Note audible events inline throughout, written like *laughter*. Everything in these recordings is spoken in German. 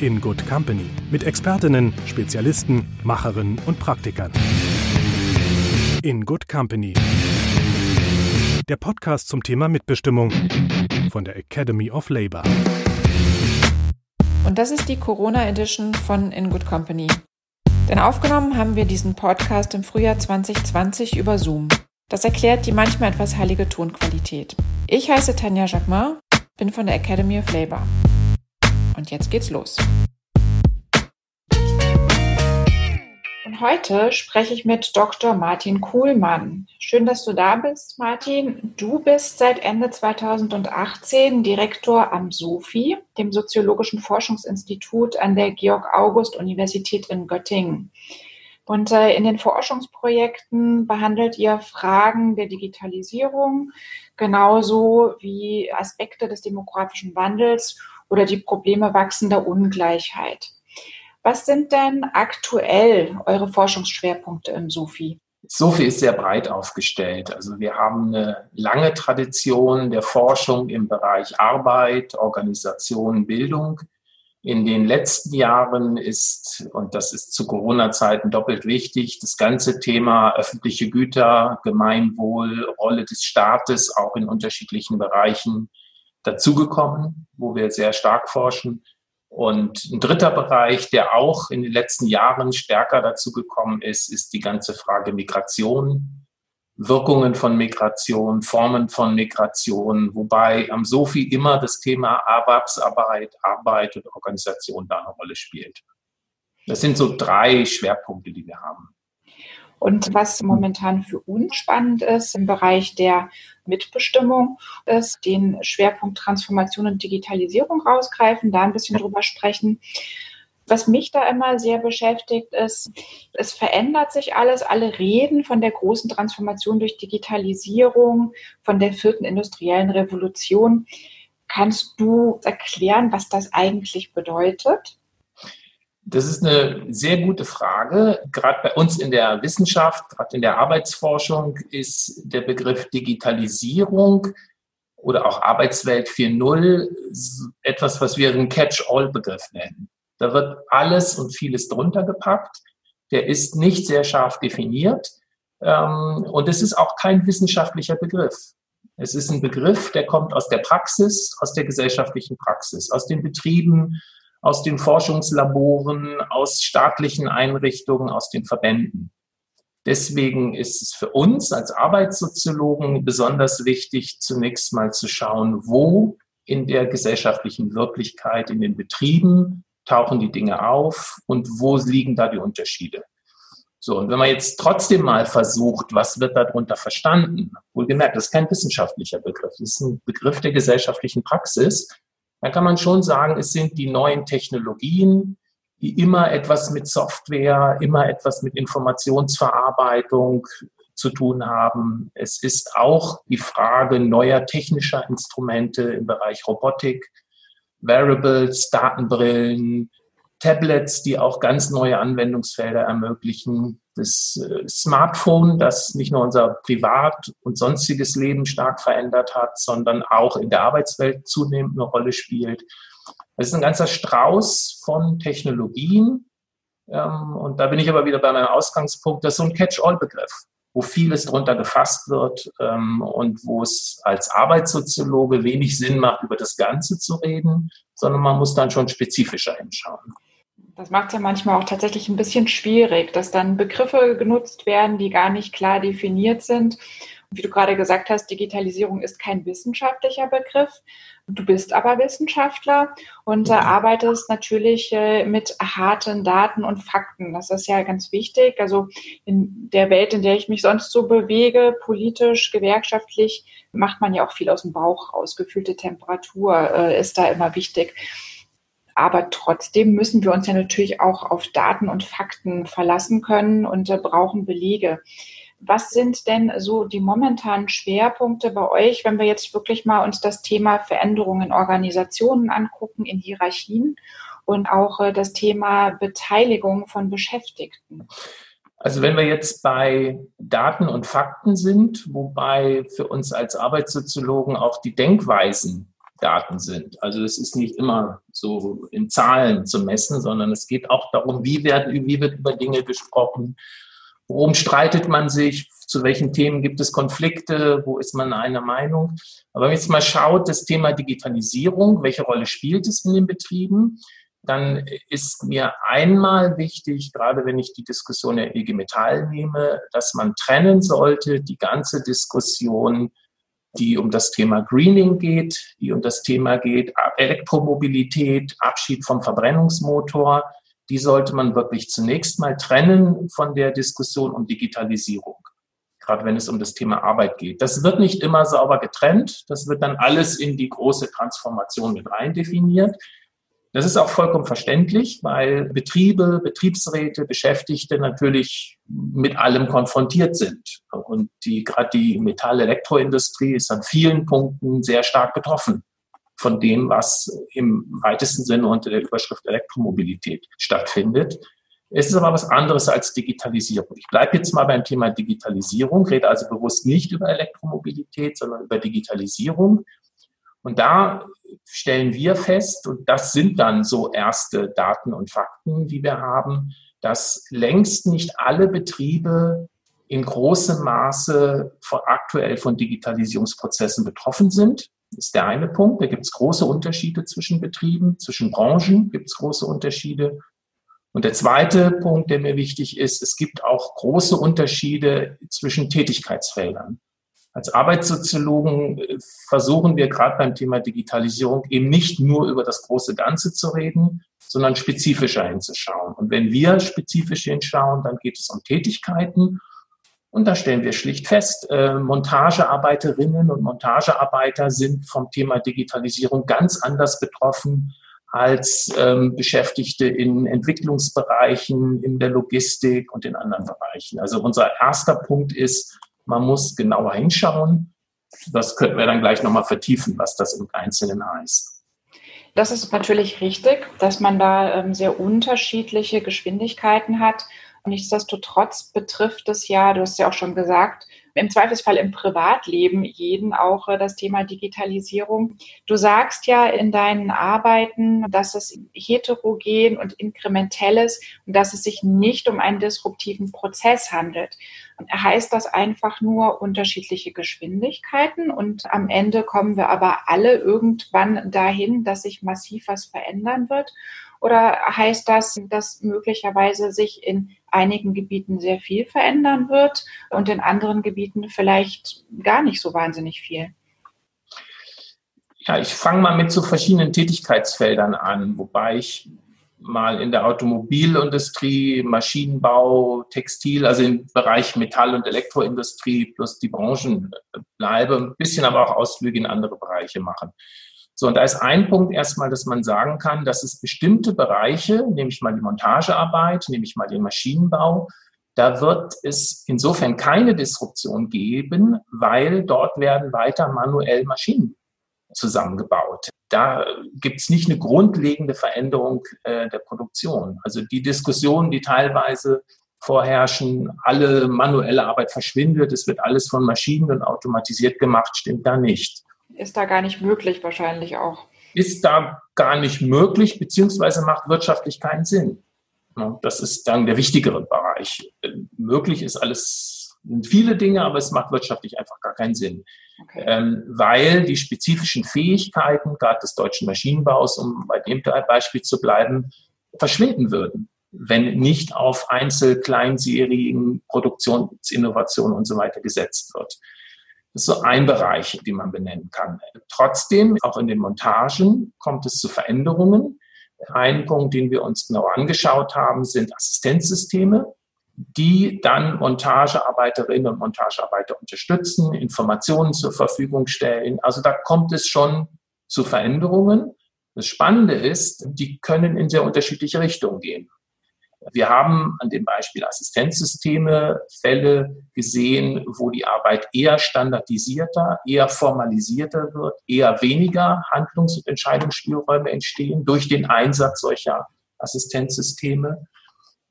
in Good Company mit Expertinnen, Spezialisten, Macherinnen und Praktikern. In Good Company. Der Podcast zum Thema Mitbestimmung von der Academy of Labor. Und das ist die Corona Edition von In Good Company. Denn aufgenommen haben wir diesen Podcast im Frühjahr 2020 über Zoom. Das erklärt die manchmal etwas heilige Tonqualität. Ich heiße Tanja Jacquemin bin von der Academy of Labor. Und jetzt geht's los. Und heute spreche ich mit Dr. Martin Kuhlmann. Schön, dass du da bist, Martin. Du bist seit Ende 2018 Direktor am SOFI, dem Soziologischen Forschungsinstitut an der Georg-August-Universität in Göttingen. Und äh, in den Forschungsprojekten behandelt ihr Fragen der Digitalisierung, genauso wie Aspekte des demografischen Wandels oder die Probleme wachsender Ungleichheit. Was sind denn aktuell eure Forschungsschwerpunkte im SOFI? SOFI ist sehr breit aufgestellt. Also wir haben eine lange Tradition der Forschung im Bereich Arbeit, Organisation, Bildung. In den letzten Jahren ist, und das ist zu Corona-Zeiten doppelt wichtig, das ganze Thema öffentliche Güter, Gemeinwohl, Rolle des Staates auch in unterschiedlichen Bereichen dazugekommen, wo wir sehr stark forschen. Und ein dritter Bereich, der auch in den letzten Jahren stärker dazugekommen ist, ist die ganze Frage Migration. Wirkungen von Migration, Formen von Migration, wobei am SOFI immer das Thema Erwerbsarbeit, Arbeit und Organisation da eine Rolle spielt. Das sind so drei Schwerpunkte, die wir haben. Und was momentan für uns spannend ist im Bereich der Mitbestimmung, ist den Schwerpunkt Transformation und Digitalisierung rausgreifen, da ein bisschen drüber sprechen. Was mich da immer sehr beschäftigt, ist, es verändert sich alles. Alle reden von der großen Transformation durch Digitalisierung, von der vierten industriellen Revolution. Kannst du erklären, was das eigentlich bedeutet? Das ist eine sehr gute Frage. Gerade bei uns in der Wissenschaft, gerade in der Arbeitsforschung ist der Begriff Digitalisierung oder auch Arbeitswelt 4.0 etwas, was wir einen Catch-all-Begriff nennen. Da wird alles und vieles drunter gepackt. Der ist nicht sehr scharf definiert. Ähm, und es ist auch kein wissenschaftlicher Begriff. Es ist ein Begriff, der kommt aus der Praxis, aus der gesellschaftlichen Praxis, aus den Betrieben, aus den Forschungslaboren, aus staatlichen Einrichtungen, aus den Verbänden. Deswegen ist es für uns als Arbeitssoziologen besonders wichtig, zunächst mal zu schauen, wo in der gesellschaftlichen Wirklichkeit, in den Betrieben, tauchen die Dinge auf und wo liegen da die Unterschiede? So, und wenn man jetzt trotzdem mal versucht, was wird darunter verstanden? Wohlgemerkt, das ist kein wissenschaftlicher Begriff, das ist ein Begriff der gesellschaftlichen Praxis. Dann kann man schon sagen, es sind die neuen Technologien, die immer etwas mit Software, immer etwas mit Informationsverarbeitung zu tun haben. Es ist auch die Frage neuer technischer Instrumente im Bereich Robotik, Wearables, Datenbrillen, Tablets, die auch ganz neue Anwendungsfelder ermöglichen. Das äh, Smartphone, das nicht nur unser Privat- und sonstiges Leben stark verändert hat, sondern auch in der Arbeitswelt zunehmend eine Rolle spielt. Es ist ein ganzer Strauß von Technologien. Ähm, und da bin ich aber wieder bei meinem Ausgangspunkt, das ist so ein Catch-all-Begriff wo vieles drunter gefasst wird ähm, und wo es als Arbeitssoziologe wenig Sinn macht, über das Ganze zu reden, sondern man muss dann schon spezifischer hinschauen. Das macht es ja manchmal auch tatsächlich ein bisschen schwierig, dass dann Begriffe genutzt werden, die gar nicht klar definiert sind. Wie du gerade gesagt hast, Digitalisierung ist kein wissenschaftlicher Begriff. Du bist aber Wissenschaftler und äh, arbeitest natürlich äh, mit harten Daten und Fakten. Das ist ja ganz wichtig. Also in der Welt, in der ich mich sonst so bewege, politisch, gewerkschaftlich, macht man ja auch viel aus dem Bauch raus. Gefühlte Temperatur äh, ist da immer wichtig. Aber trotzdem müssen wir uns ja natürlich auch auf Daten und Fakten verlassen können und äh, brauchen Belege. Was sind denn so die momentanen Schwerpunkte bei euch, wenn wir jetzt wirklich mal uns das Thema Veränderungen in Organisationen angucken, in Hierarchien und auch äh, das Thema Beteiligung von Beschäftigten? Also wenn wir jetzt bei Daten und Fakten sind, wobei für uns als Arbeitssoziologen auch die Denkweisen Daten sind. Also es ist nicht immer so in Zahlen zu messen, sondern es geht auch darum, wie, werden, wie wird über Dinge gesprochen, worum streitet man sich, zu welchen Themen gibt es Konflikte, wo ist man einer Meinung. Aber wenn man jetzt mal schaut, das Thema Digitalisierung, welche Rolle spielt es in den Betrieben, dann ist mir einmal wichtig, gerade wenn ich die Diskussion der EG Metall nehme, dass man trennen sollte, die ganze Diskussion, die um das Thema Greening geht, die um das Thema geht, Elektromobilität, Abschied vom Verbrennungsmotor, die sollte man wirklich zunächst mal trennen von der Diskussion um Digitalisierung gerade wenn es um das Thema Arbeit geht. Das wird nicht immer sauber getrennt. Das wird dann alles in die große Transformation mit rein definiert. Das ist auch vollkommen verständlich, weil Betriebe, Betriebsräte, Beschäftigte natürlich mit allem konfrontiert sind. Und die, gerade die Metall-Elektroindustrie ist an vielen Punkten sehr stark betroffen von dem, was im weitesten Sinne unter der Überschrift Elektromobilität stattfindet. Es ist aber was anderes als Digitalisierung. Ich bleibe jetzt mal beim Thema Digitalisierung, rede also bewusst nicht über Elektromobilität, sondern über Digitalisierung. Und da stellen wir fest, und das sind dann so erste Daten und Fakten, die wir haben, dass längst nicht alle Betriebe in großem Maße von, aktuell von Digitalisierungsprozessen betroffen sind. Das ist der eine Punkt. Da gibt es große Unterschiede zwischen Betrieben, zwischen Branchen gibt es große Unterschiede. Und der zweite Punkt, der mir wichtig ist, es gibt auch große Unterschiede zwischen Tätigkeitsfeldern. Als Arbeitssoziologen äh, versuchen wir gerade beim Thema Digitalisierung eben nicht nur über das große Ganze zu reden, sondern spezifischer hinzuschauen. Und wenn wir spezifisch hinschauen, dann geht es um Tätigkeiten. Und da stellen wir schlicht fest, äh, Montagearbeiterinnen und Montagearbeiter sind vom Thema Digitalisierung ganz anders betroffen als ähm, Beschäftigte in Entwicklungsbereichen, in der Logistik und in anderen Bereichen. Also unser erster Punkt ist, man muss genauer hinschauen. Das könnten wir dann gleich nochmal vertiefen, was das im Einzelnen heißt. Das ist natürlich richtig, dass man da ähm, sehr unterschiedliche Geschwindigkeiten hat. Und nichtsdestotrotz betrifft es ja, du hast ja auch schon gesagt, im Zweifelsfall im Privatleben jeden auch äh, das Thema Digitalisierung. Du sagst ja in deinen Arbeiten, dass es heterogen und inkrementell ist und dass es sich nicht um einen disruptiven Prozess handelt. Heißt das einfach nur unterschiedliche Geschwindigkeiten und am Ende kommen wir aber alle irgendwann dahin, dass sich massiv was verändern wird? Oder heißt das, dass möglicherweise sich in einigen Gebieten sehr viel verändern wird und in anderen Gebieten vielleicht gar nicht so wahnsinnig viel? Ja, ich fange mal mit so verschiedenen Tätigkeitsfeldern an, wobei ich mal in der Automobilindustrie, Maschinenbau, Textil, also im Bereich Metall- und Elektroindustrie plus die Branchen bleibe, ein bisschen aber auch Ausflüge in andere Bereiche machen. So, und da ist ein Punkt erstmal, dass man sagen kann, dass es bestimmte Bereiche, nehme ich mal die Montagearbeit, nehme ich mal den Maschinenbau, da wird es insofern keine Disruption geben, weil dort werden weiter manuell Maschinen zusammengebaut. Da gibt es nicht eine grundlegende Veränderung äh, der Produktion. Also die Diskussionen, die teilweise vorherrschen, alle manuelle Arbeit verschwindet, es wird alles von Maschinen und automatisiert gemacht, stimmt da nicht ist da gar nicht möglich wahrscheinlich auch. Ist da gar nicht möglich, beziehungsweise macht wirtschaftlich keinen Sinn. Das ist dann der wichtigere Bereich. Möglich ist alles, viele Dinge, aber es macht wirtschaftlich einfach gar keinen Sinn. Okay. Ähm, weil die spezifischen Fähigkeiten, gerade des deutschen Maschinenbaus, um bei dem Beispiel zu bleiben, verschwinden würden, wenn nicht auf Einzel-Kleinserien, Produktionsinnovationen und so weiter gesetzt wird. Das ist so ein Bereich, den man benennen kann. Trotzdem, auch in den Montagen kommt es zu Veränderungen. Ein Punkt, den wir uns genau angeschaut haben, sind Assistenzsysteme, die dann Montagearbeiterinnen und Montagearbeiter unterstützen, Informationen zur Verfügung stellen. Also da kommt es schon zu Veränderungen. Das Spannende ist, die können in sehr unterschiedliche Richtungen gehen. Wir haben an dem Beispiel Assistenzsysteme Fälle gesehen, wo die Arbeit eher standardisierter, eher formalisierter wird, eher weniger Handlungs- und Entscheidungsspielräume entstehen durch den Einsatz solcher Assistenzsysteme.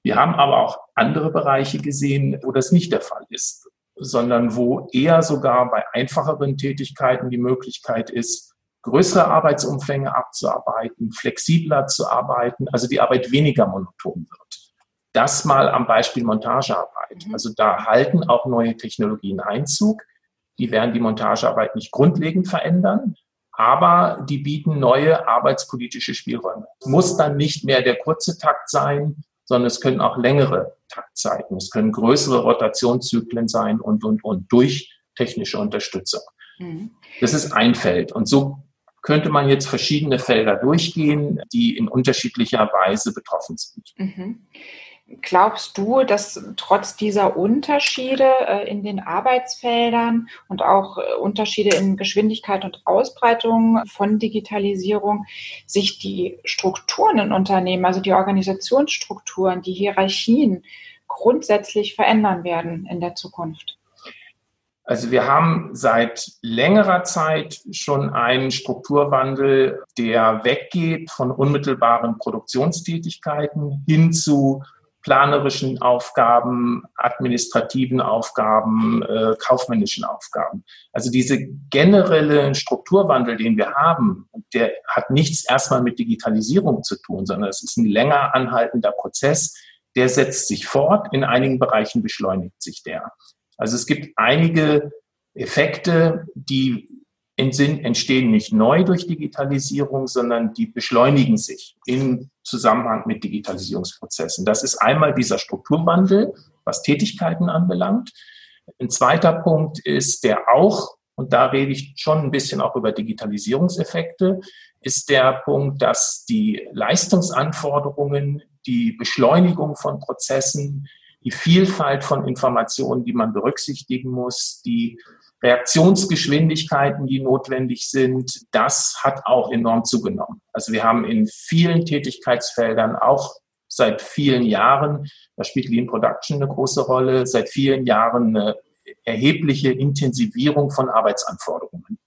Wir haben aber auch andere Bereiche gesehen, wo das nicht der Fall ist, sondern wo eher sogar bei einfacheren Tätigkeiten die Möglichkeit ist, größere Arbeitsumfänge abzuarbeiten, flexibler zu arbeiten, also die Arbeit weniger monoton wird. Das mal am Beispiel Montagearbeit. Mhm. Also da halten auch neue Technologien Einzug. Die werden die Montagearbeit nicht grundlegend verändern, aber die bieten neue arbeitspolitische Spielräume. Es muss dann nicht mehr der kurze Takt sein, sondern es können auch längere Taktzeiten, es können größere Rotationszyklen sein und, und, und durch technische Unterstützung. Mhm. Das ist ein Feld. Und so könnte man jetzt verschiedene Felder durchgehen, die in unterschiedlicher Weise betroffen sind. Mhm. Glaubst du, dass trotz dieser Unterschiede äh, in den Arbeitsfeldern und auch äh, Unterschiede in Geschwindigkeit und Ausbreitung von Digitalisierung sich die Strukturen in Unternehmen, also die Organisationsstrukturen, die Hierarchien grundsätzlich verändern werden in der Zukunft? Also wir haben seit längerer Zeit schon einen Strukturwandel, der weggeht von unmittelbaren Produktionstätigkeiten hin zu planerischen Aufgaben, administrativen Aufgaben, äh, kaufmännischen Aufgaben. Also diese generelle Strukturwandel, den wir haben, der hat nichts erstmal mit Digitalisierung zu tun, sondern es ist ein länger anhaltender Prozess, der setzt sich fort, in einigen Bereichen beschleunigt sich der. Also es gibt einige Effekte, die entstehen nicht neu durch Digitalisierung, sondern die beschleunigen sich in Zusammenhang mit Digitalisierungsprozessen. Das ist einmal dieser Strukturwandel, was Tätigkeiten anbelangt. Ein zweiter Punkt ist der auch, und da rede ich schon ein bisschen auch über Digitalisierungseffekte, ist der Punkt, dass die Leistungsanforderungen, die Beschleunigung von Prozessen, die Vielfalt von Informationen, die man berücksichtigen muss, die Reaktionsgeschwindigkeiten, die notwendig sind, das hat auch enorm zugenommen. Also wir haben in vielen Tätigkeitsfeldern auch seit vielen Jahren, da spielt Lean Production eine große Rolle, seit vielen Jahren eine erhebliche Intensivierung von Arbeitsanforderungen.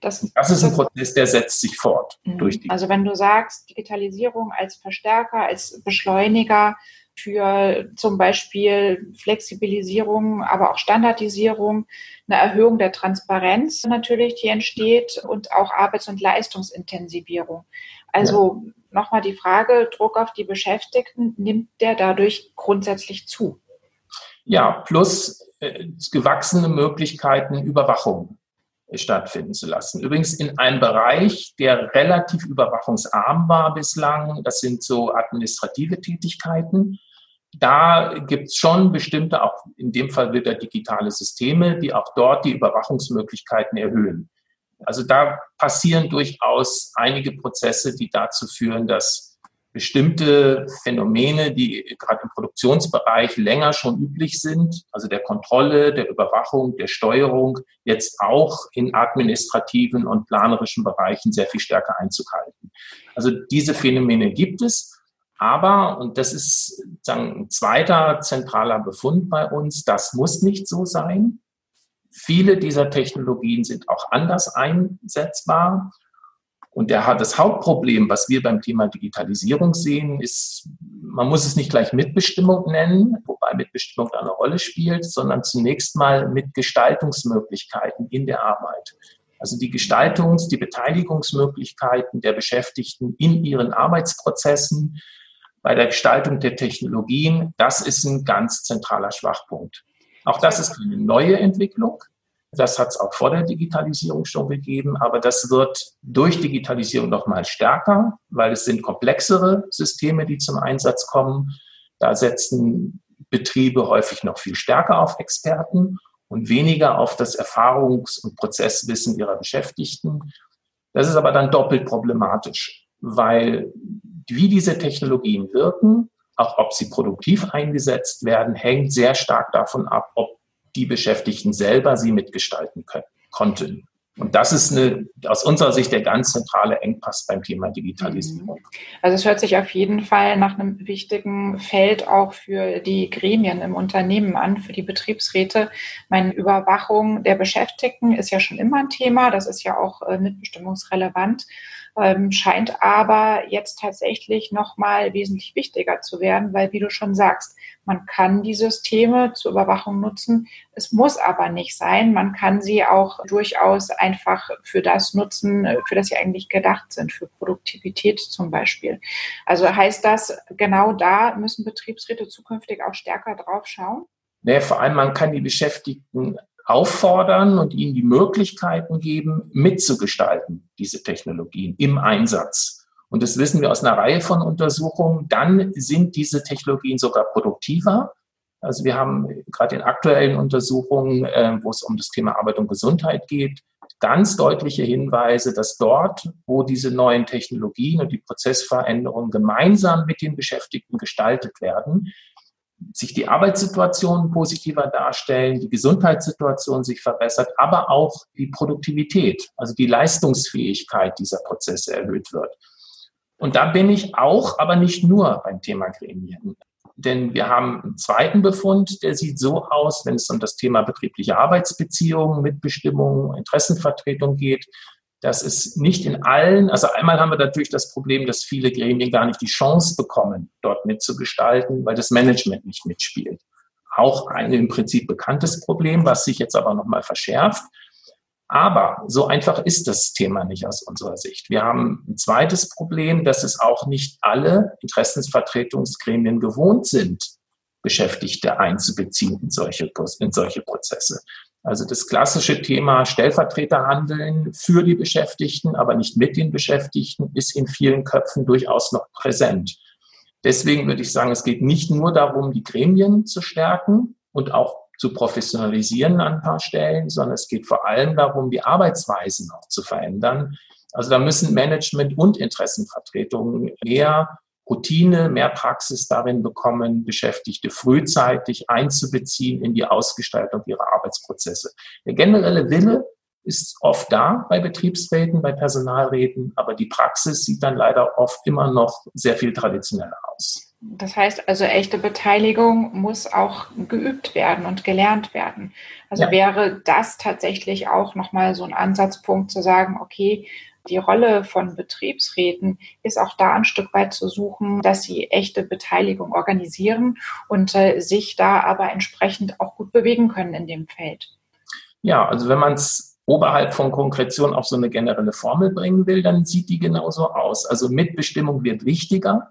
Das, das ist ein Prozess, der setzt sich fort. Mhm. Durch die also wenn du sagst, Digitalisierung als Verstärker, als Beschleuniger, für zum Beispiel Flexibilisierung, aber auch Standardisierung, eine Erhöhung der Transparenz natürlich, die entsteht und auch Arbeits- und Leistungsintensivierung. Also ja. nochmal die Frage, Druck auf die Beschäftigten, nimmt der dadurch grundsätzlich zu? Ja, plus äh, gewachsene Möglichkeiten, Überwachung stattfinden zu lassen. Übrigens in einem Bereich, der relativ überwachungsarm war bislang. Das sind so administrative Tätigkeiten. Da gibt es schon bestimmte, auch in dem Fall wieder digitale Systeme, die auch dort die Überwachungsmöglichkeiten erhöhen. Also da passieren durchaus einige Prozesse, die dazu führen, dass bestimmte Phänomene, die gerade im Produktionsbereich länger schon üblich sind, also der Kontrolle, der Überwachung, der Steuerung, jetzt auch in administrativen und planerischen Bereichen sehr viel stärker Einzug halten. Also diese Phänomene gibt es, aber, und das ist sagen, ein zweiter zentraler Befund bei uns, das muss nicht so sein. Viele dieser Technologien sind auch anders einsetzbar. Und der, das Hauptproblem, was wir beim Thema Digitalisierung sehen, ist, man muss es nicht gleich Mitbestimmung nennen, wobei Mitbestimmung eine Rolle spielt, sondern zunächst mal mit Gestaltungsmöglichkeiten in der Arbeit. Also die Gestaltungs-, die Beteiligungsmöglichkeiten der Beschäftigten in ihren Arbeitsprozessen, bei der Gestaltung der Technologien, das ist ein ganz zentraler Schwachpunkt. Auch das ist eine neue Entwicklung. Das hat es auch vor der Digitalisierung schon gegeben, aber das wird durch Digitalisierung noch mal stärker, weil es sind komplexere Systeme, die zum Einsatz kommen. Da setzen Betriebe häufig noch viel stärker auf Experten und weniger auf das Erfahrungs- und Prozesswissen ihrer Beschäftigten. Das ist aber dann doppelt problematisch, weil wie diese Technologien wirken, auch ob sie produktiv eingesetzt werden, hängt sehr stark davon ab, ob die Beschäftigten selber sie mitgestalten können, konnten. Und das ist eine, aus unserer Sicht der ganz zentrale Engpass beim Thema Digitalisierung. Mhm. Also es hört sich auf jeden Fall nach einem wichtigen Feld auch für die Gremien im Unternehmen an, für die Betriebsräte. Meine Überwachung der Beschäftigten ist ja schon immer ein Thema. Das ist ja auch äh, mitbestimmungsrelevant ähm, scheint aber jetzt tatsächlich nochmal wesentlich wichtiger zu werden, weil, wie du schon sagst, man kann die Systeme zur Überwachung nutzen. Es muss aber nicht sein. Man kann sie auch durchaus einfach für das nutzen, für das sie eigentlich gedacht sind, für Produktivität zum Beispiel. Also heißt das, genau da müssen Betriebsräte zukünftig auch stärker drauf schauen? Nee, vor allem, man kann die Beschäftigten auffordern und ihnen die Möglichkeiten geben, mitzugestalten, diese Technologien im Einsatz. Und das wissen wir aus einer Reihe von Untersuchungen. Dann sind diese Technologien sogar produktiver. Also wir haben gerade in aktuellen Untersuchungen, äh, wo es um das Thema Arbeit und Gesundheit geht, ganz deutliche Hinweise, dass dort, wo diese neuen Technologien und die Prozessveränderungen gemeinsam mit den Beschäftigten gestaltet werden, sich die Arbeitssituation positiver darstellen, die Gesundheitssituation sich verbessert, aber auch die Produktivität, also die Leistungsfähigkeit dieser Prozesse erhöht wird. Und da bin ich auch, aber nicht nur beim Thema Gremien. Denn wir haben einen zweiten Befund, der sieht so aus, wenn es um das Thema betriebliche Arbeitsbeziehungen, Mitbestimmung, Interessenvertretung geht, dass es nicht in allen, also einmal haben wir natürlich das Problem, dass viele Gremien gar nicht die Chance bekommen, dort mitzugestalten, weil das Management nicht mitspielt. Auch ein im Prinzip bekanntes Problem, was sich jetzt aber nochmal verschärft. Aber so einfach ist das Thema nicht aus unserer Sicht. Wir haben ein zweites Problem, dass es auch nicht alle Interessensvertretungsgremien gewohnt sind, Beschäftigte einzubeziehen in solche, in solche Prozesse. Also das klassische Thema Stellvertreterhandeln für die Beschäftigten, aber nicht mit den Beschäftigten, ist in vielen Köpfen durchaus noch präsent. Deswegen würde ich sagen, es geht nicht nur darum, die Gremien zu stärken und auch zu professionalisieren an ein paar Stellen, sondern es geht vor allem darum, die Arbeitsweisen auch zu verändern. Also da müssen Management und Interessenvertretungen mehr Routine, mehr Praxis darin bekommen, Beschäftigte frühzeitig einzubeziehen in die Ausgestaltung ihrer Arbeitsprozesse. Der generelle Wille ist oft da bei Betriebsräten, bei Personalräten, aber die Praxis sieht dann leider oft immer noch sehr viel traditioneller aus. Das heißt also, echte Beteiligung muss auch geübt werden und gelernt werden. Also ja. wäre das tatsächlich auch nochmal so ein Ansatzpunkt zu sagen, okay, die Rolle von Betriebsräten ist auch da ein Stück weit zu suchen, dass sie echte Beteiligung organisieren und äh, sich da aber entsprechend auch gut bewegen können in dem Feld. Ja, also wenn man es oberhalb von Konkretion auf so eine generelle Formel bringen will, dann sieht die genauso aus. Also Mitbestimmung wird wichtiger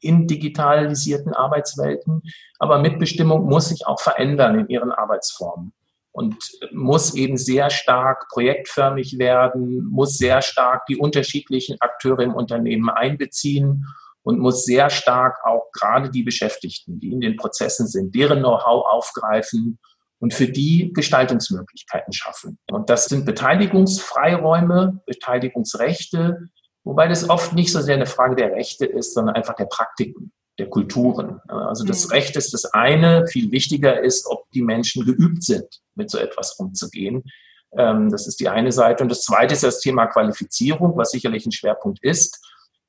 in digitalisierten Arbeitswelten, aber Mitbestimmung muss sich auch verändern in ihren Arbeitsformen und muss eben sehr stark projektförmig werden, muss sehr stark die unterschiedlichen Akteure im Unternehmen einbeziehen und muss sehr stark auch gerade die Beschäftigten, die in den Prozessen sind, deren Know-how aufgreifen und für die Gestaltungsmöglichkeiten schaffen. Und das sind Beteiligungsfreiräume, Beteiligungsrechte, wobei das oft nicht so sehr eine Frage der Rechte ist, sondern einfach der Praktiken der Kulturen. Also das mhm. Recht ist das eine, viel wichtiger ist, ob die Menschen geübt sind, mit so etwas umzugehen. Ähm, das ist die eine Seite. Und das zweite ist das Thema Qualifizierung, was sicherlich ein Schwerpunkt ist.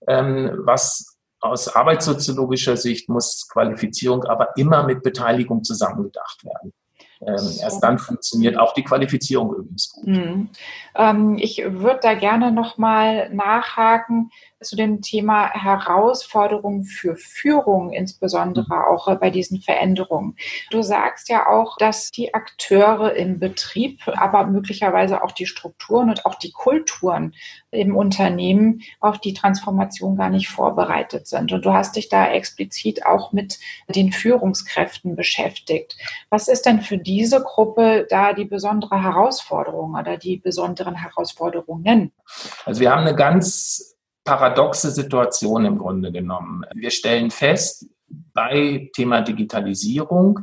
Ähm, was aus arbeitssoziologischer Sicht muss Qualifizierung aber immer mit Beteiligung zusammengedacht werden. Ähm, erst dann funktioniert auch die Qualifizierung übrigens gut. Mhm. Ähm, ich würde da gerne nochmal nachhaken zu dem Thema Herausforderungen für Führung, insbesondere mhm. auch bei diesen Veränderungen. Du sagst ja auch, dass die Akteure im Betrieb, aber möglicherweise auch die Strukturen und auch die Kulturen im Unternehmen auf die Transformation gar nicht vorbereitet sind. Und du hast dich da explizit auch mit den Führungskräften beschäftigt. Was ist denn für diese Gruppe da die besondere Herausforderung oder die besonderen Herausforderungen? Also wir haben eine ganz paradoxe Situation im Grunde genommen. Wir stellen fest, bei Thema Digitalisierung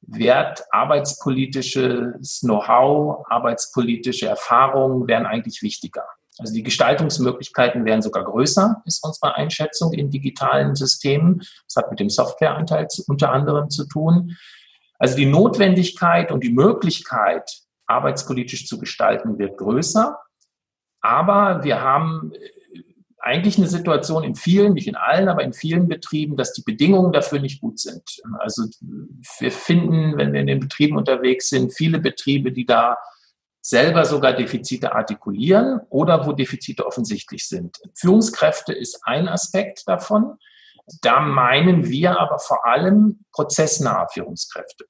wird arbeitspolitisches Know-how, arbeitspolitische Erfahrungen werden eigentlich wichtiger. Also die Gestaltungsmöglichkeiten werden sogar größer, ist unsere Einschätzung in digitalen Systemen. Das hat mit dem Softwareanteil unter anderem zu tun. Also die Notwendigkeit und die Möglichkeit, arbeitspolitisch zu gestalten, wird größer. Aber wir haben eigentlich eine Situation in vielen, nicht in allen, aber in vielen Betrieben, dass die Bedingungen dafür nicht gut sind. Also wir finden, wenn wir in den Betrieben unterwegs sind, viele Betriebe, die da selber sogar Defizite artikulieren oder wo Defizite offensichtlich sind. Führungskräfte ist ein Aspekt davon. Da meinen wir aber vor allem prozessnahe Führungskräfte.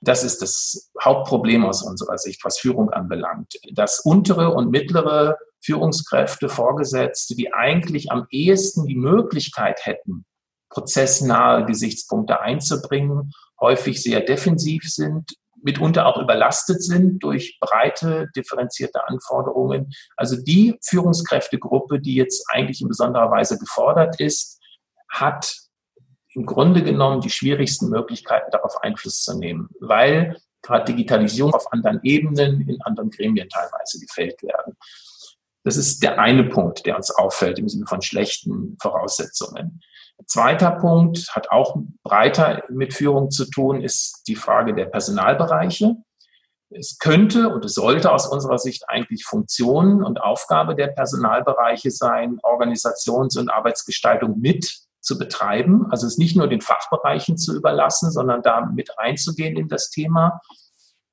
Das ist das Hauptproblem aus unserer Sicht, was Führung anbelangt. Dass untere und mittlere Führungskräfte, Vorgesetzte, die eigentlich am ehesten die Möglichkeit hätten, prozessnahe Gesichtspunkte einzubringen, häufig sehr defensiv sind, mitunter auch überlastet sind durch breite, differenzierte Anforderungen. Also die Führungskräftegruppe, die jetzt eigentlich in besonderer Weise gefordert ist, hat im Grunde genommen die schwierigsten Möglichkeiten, darauf Einfluss zu nehmen, weil gerade Digitalisierung auf anderen Ebenen, in anderen Gremien teilweise gefällt werden. Das ist der eine Punkt, der uns auffällt im Sinne von schlechten Voraussetzungen. Zweiter Punkt hat auch breiter mit Führung zu tun, ist die Frage der Personalbereiche. Es könnte und es sollte aus unserer Sicht eigentlich Funktion und Aufgabe der Personalbereiche sein, Organisations- und Arbeitsgestaltung mit zu betreiben. Also es nicht nur den Fachbereichen zu überlassen, sondern da mit einzugehen in das Thema.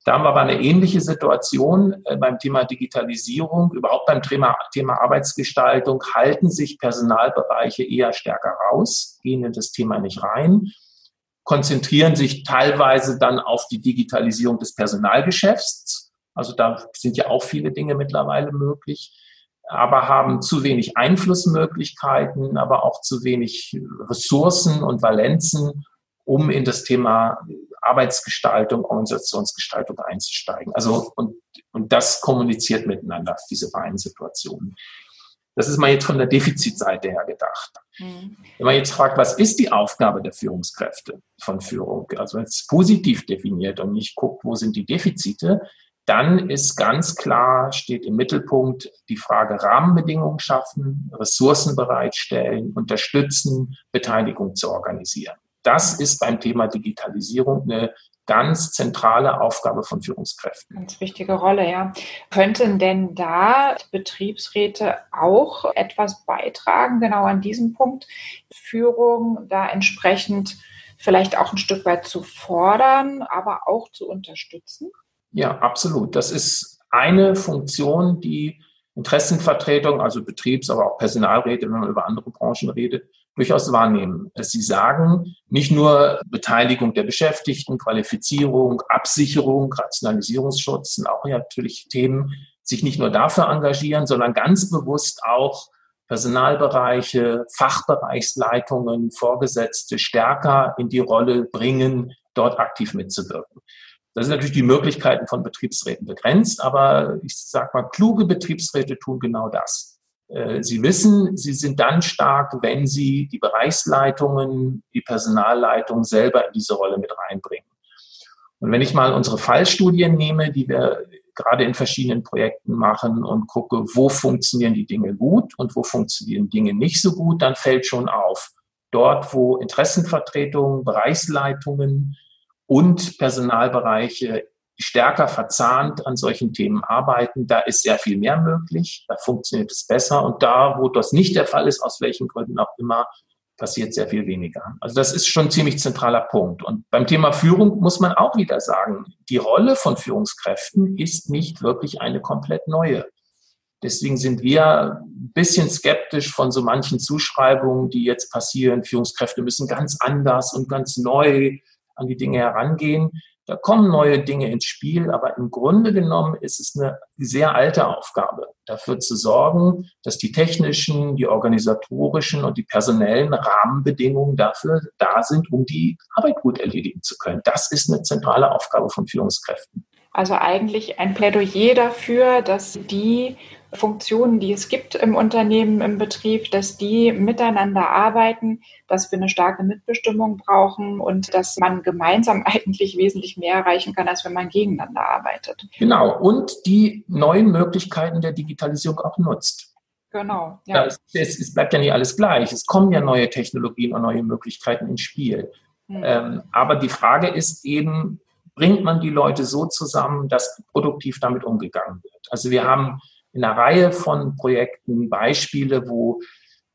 Da haben wir aber eine ähnliche Situation äh, beim Thema Digitalisierung, überhaupt beim Thema, Thema Arbeitsgestaltung, halten sich Personalbereiche eher stärker raus, gehen in das Thema nicht rein, konzentrieren sich teilweise dann auf die Digitalisierung des Personalgeschäfts. Also da sind ja auch viele Dinge mittlerweile möglich aber haben zu wenig Einflussmöglichkeiten, aber auch zu wenig Ressourcen und Valenzen, um in das Thema Arbeitsgestaltung, Organisationsgestaltung einzusteigen. Also, und, und das kommuniziert miteinander, diese beiden Situationen. Das ist mal jetzt von der Defizitseite her gedacht. Mhm. Wenn man jetzt fragt, was ist die Aufgabe der Führungskräfte von Führung? Also wenn es positiv definiert und nicht guckt, wo sind die Defizite, dann ist ganz klar, steht im Mittelpunkt die Frage Rahmenbedingungen schaffen, Ressourcen bereitstellen, unterstützen, Beteiligung zu organisieren. Das ist beim Thema Digitalisierung eine ganz zentrale Aufgabe von Führungskräften. Ganz wichtige Rolle, ja. Könnten denn da Betriebsräte auch etwas beitragen, genau an diesem Punkt, Führung da entsprechend vielleicht auch ein Stück weit zu fordern, aber auch zu unterstützen? Ja, absolut. Das ist eine Funktion, die Interessenvertretung, also Betriebs-, aber auch Personalräte, wenn man über andere Branchen redet, durchaus wahrnehmen. Sie sagen nicht nur Beteiligung der Beschäftigten, Qualifizierung, Absicherung, Rationalisierungsschutz sind auch natürlich Themen, sich nicht nur dafür engagieren, sondern ganz bewusst auch Personalbereiche, Fachbereichsleitungen, Vorgesetzte stärker in die Rolle bringen, dort aktiv mitzuwirken. Da sind natürlich die Möglichkeiten von Betriebsräten begrenzt, aber ich sage mal, kluge Betriebsräte tun genau das. Äh, sie wissen, sie sind dann stark, wenn sie die Bereichsleitungen, die Personalleitung selber in diese Rolle mit reinbringen. Und wenn ich mal unsere Fallstudien nehme, die wir gerade in verschiedenen Projekten machen und gucke, wo funktionieren die Dinge gut und wo funktionieren Dinge nicht so gut, dann fällt schon auf, dort, wo Interessenvertretungen, Bereichsleitungen, und Personalbereiche stärker verzahnt an solchen Themen arbeiten. Da ist sehr viel mehr möglich, da funktioniert es besser. Und da, wo das nicht der Fall ist, aus welchen Gründen auch immer, passiert sehr viel weniger. Also das ist schon ein ziemlich zentraler Punkt. Und beim Thema Führung muss man auch wieder sagen, die Rolle von Führungskräften ist nicht wirklich eine komplett neue. Deswegen sind wir ein bisschen skeptisch von so manchen Zuschreibungen, die jetzt passieren. Führungskräfte müssen ganz anders und ganz neu an die Dinge herangehen. Da kommen neue Dinge ins Spiel, aber im Grunde genommen ist es eine sehr alte Aufgabe, dafür zu sorgen, dass die technischen, die organisatorischen und die personellen Rahmenbedingungen dafür da sind, um die Arbeit gut erledigen zu können. Das ist eine zentrale Aufgabe von Führungskräften. Also eigentlich ein Plädoyer dafür, dass die Funktionen, die es gibt im Unternehmen, im Betrieb, dass die miteinander arbeiten, dass wir eine starke Mitbestimmung brauchen und dass man gemeinsam *laughs* eigentlich wesentlich mehr erreichen kann, als wenn man gegeneinander arbeitet. Genau. Und die neuen Möglichkeiten der Digitalisierung auch nutzt. Genau. Ja. Es, es, bleibt ja nicht alles gleich. Es kommen ja neue Technologien und neue Möglichkeiten ins Spiel. Mhm. Ähm, aber die Frage ist eben, bringt man die Leute so zusammen, dass produktiv damit umgegangen wird. Also wir haben in einer Reihe von Projekten Beispiele, wo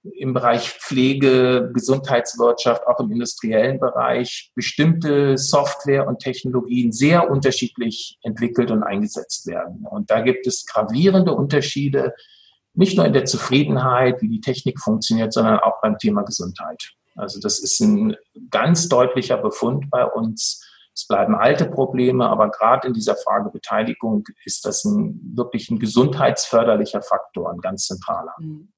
im Bereich Pflege, Gesundheitswirtschaft, auch im industriellen Bereich bestimmte Software und Technologien sehr unterschiedlich entwickelt und eingesetzt werden. Und da gibt es gravierende Unterschiede, nicht nur in der Zufriedenheit, wie die Technik funktioniert, sondern auch beim Thema Gesundheit. Also das ist ein ganz deutlicher Befund bei uns. Es bleiben alte Probleme, aber gerade in dieser Frage Beteiligung ist das ein, wirklich ein gesundheitsförderlicher Faktor, ein ganz zentraler. Mhm.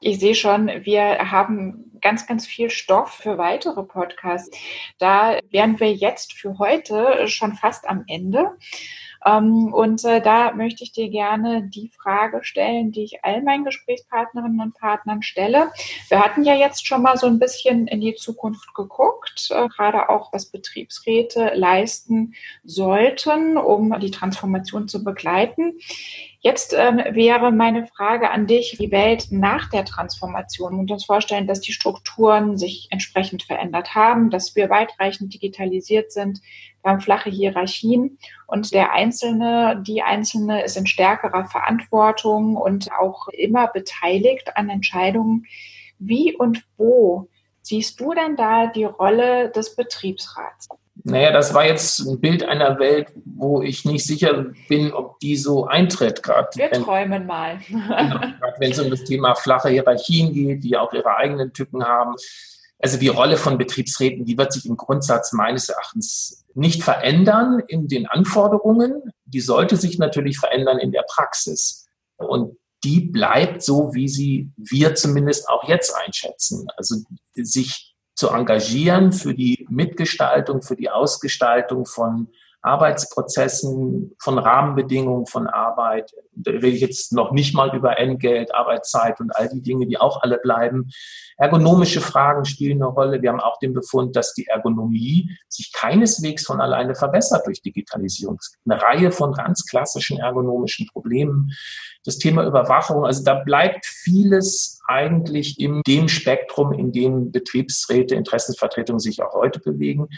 Ich sehe schon, wir haben ganz, ganz viel Stoff für weitere Podcasts. Da wären wir jetzt für heute schon fast am Ende. Ähm, und äh, da möchte ich dir gerne die Frage stellen, die ich all meinen Gesprächspartnerinnen und Partnern stelle. Wir hatten ja jetzt schon mal so ein bisschen in die Zukunft geguckt, äh, gerade auch was Betriebsräte leisten sollten, um die Transformation zu begleiten. Jetzt ähm, wäre meine Frage an dich, die Welt nach der Transformation und uns vorstellen, dass die Strukturen sich entsprechend verändert haben, dass wir weitreichend digitalisiert sind, haben flache Hierarchien und der Einzelne, die Einzelne ist in stärkerer Verantwortung und auch immer beteiligt an Entscheidungen. Wie und wo siehst du denn da die Rolle des Betriebsrats? Naja, das war jetzt ein Bild einer Welt, wo ich nicht sicher bin, ob die so eintritt gerade. Wir wenn, träumen mal. genau, wenn es um das Thema flache Hierarchien geht, die auch ihre eigenen Tücken haben. Also die Rolle von Betriebsräten, die wird sich im Grundsatz meines Erachtens nicht verändern in den Anforderungen. Die sollte sich natürlich verändern in der Praxis. Und die bleibt so, wie sie wir zumindest auch jetzt einschätzen. Also sich zu engagieren für die Mitgestaltung, für die Ausgestaltung von Arbeitsprozessen, von Rahmenbedingungen von Arbeit. Da rede ich jetzt noch nicht mal über Entgelt, Arbeitszeit und all die Dinge, die auch alle bleiben. Ergonomische Fragen spielen eine Rolle. Wir haben auch den Befund, dass die Ergonomie sich keineswegs von alleine verbessert durch Digitalisierung. Eine Reihe von ganz klassischen ergonomischen Problemen. Das Thema Überwachung, also da bleibt vieles eigentlich in dem Spektrum, in dem Betriebsräte, Interessensvertretungen sich auch heute bewegen.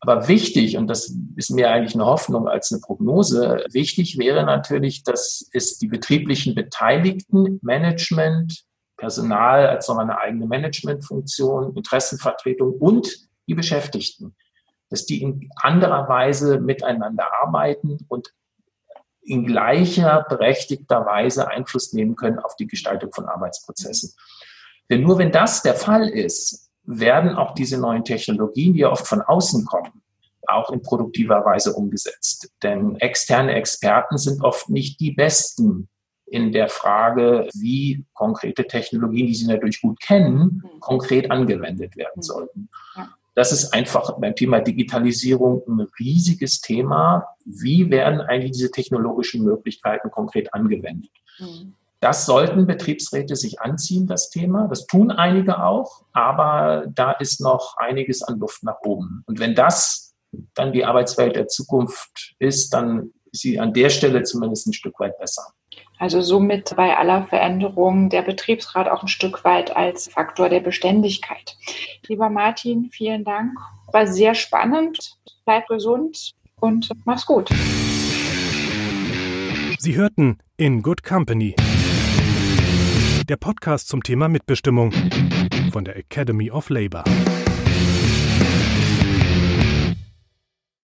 Aber wichtig, und das ist mir eigentlich eine Hoffnung als eine Prognose, wichtig wäre natürlich, dass es die betrieblichen Beteiligten, Management, Personal als noch eine eigene Managementfunktion, Interessenvertretung und die Beschäftigten, dass die in anderer Weise miteinander arbeiten und in gleicher berechtigter Weise Einfluss nehmen können auf die Gestaltung von Arbeitsprozessen. Denn nur wenn das der Fall ist, werden auch diese neuen Technologien, die ja oft von außen kommen, auch in produktiver Weise umgesetzt. Denn externe Experten sind oft nicht die besten in der Frage, wie konkrete Technologien, die sie natürlich gut kennen, mhm. konkret angewendet werden mhm. sollten. Das ist einfach beim Thema Digitalisierung ein riesiges Thema. Wie werden eigentlich diese technologischen Möglichkeiten konkret angewendet? Mhm. Das sollten Betriebsräte sich anziehen, das Thema. Das tun einige auch, aber da ist noch einiges an Luft nach oben. Und wenn das dann die Arbeitswelt der Zukunft ist, dann ist sie an der Stelle zumindest ein Stück weit besser. Also somit bei aller Veränderung der Betriebsrat auch ein Stück weit als Faktor der Beständigkeit. Lieber Martin, vielen Dank. War sehr spannend. Bleib gesund und mach's gut. Sie hörten In Good Company der Podcast zum Thema Mitbestimmung von der Academy of Labor.